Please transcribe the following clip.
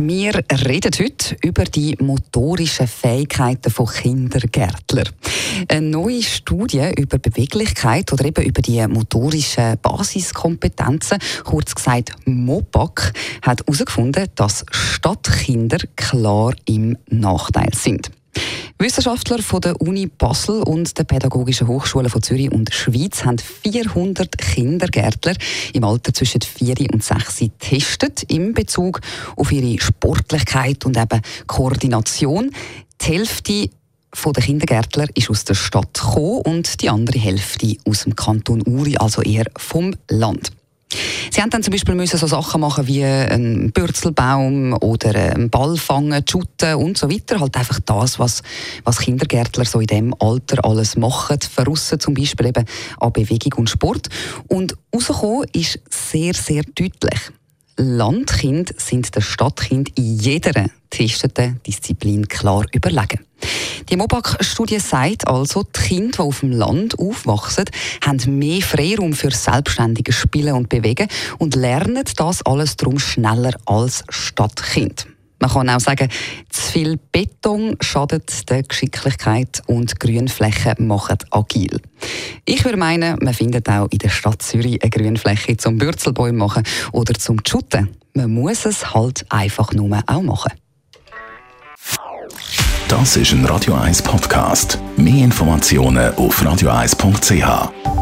wir reden heute über die motorischen Fähigkeiten von Kindergärtlern. Eine neue Studie über Beweglichkeit oder eben über die motorischen Basiskompetenzen, kurz gesagt MOPAC, hat herausgefunden, dass Stadtkinder klar im Nachteil sind. Wissenschaftler von der Uni Basel und der Pädagogischen Hochschule von Zürich und Schweiz haben 400 Kindergärtler im Alter zwischen 4 und 6 getestet in Bezug auf ihre Sportlichkeit und eben Koordination. Die Hälfte von den Kindergärtler ist aus der Stadt gekommen und die andere Hälfte aus dem Kanton Uri, also eher vom Land. Sie haben dann zum Beispiel müssen so Sachen machen wie einen Bürzelbaum oder einen Ball fangen, shooten und so weiter. Halt einfach das, was, was Kindergärtler so in dem Alter alles machen. Verrussen zum Beispiel eben an Bewegung und Sport. Und rausgekommen ist sehr, sehr deutlich. Landkind sind der Stadtkind in jeder getesteten Disziplin klar überlegen. Die MOBAC-Studie sagt also, die Kinder, die auf dem Land aufwachsen, haben mehr Freiraum für selbstständiges Spielen und Bewegen und lernen das alles darum schneller als Stadtkind. Man kann auch sagen, zu viel Beton schadet der Geschicklichkeit und Grünflächen machen agil. Ich würde meinen, man findet auch in der Stadt Zürich eine Grünfläche zum Bürzelbäume machen oder zum Schutten. Man muss es halt einfach nur auch machen. Das ist ein Radio 1 Podcast. Mehr Informationen auf radio1.ch.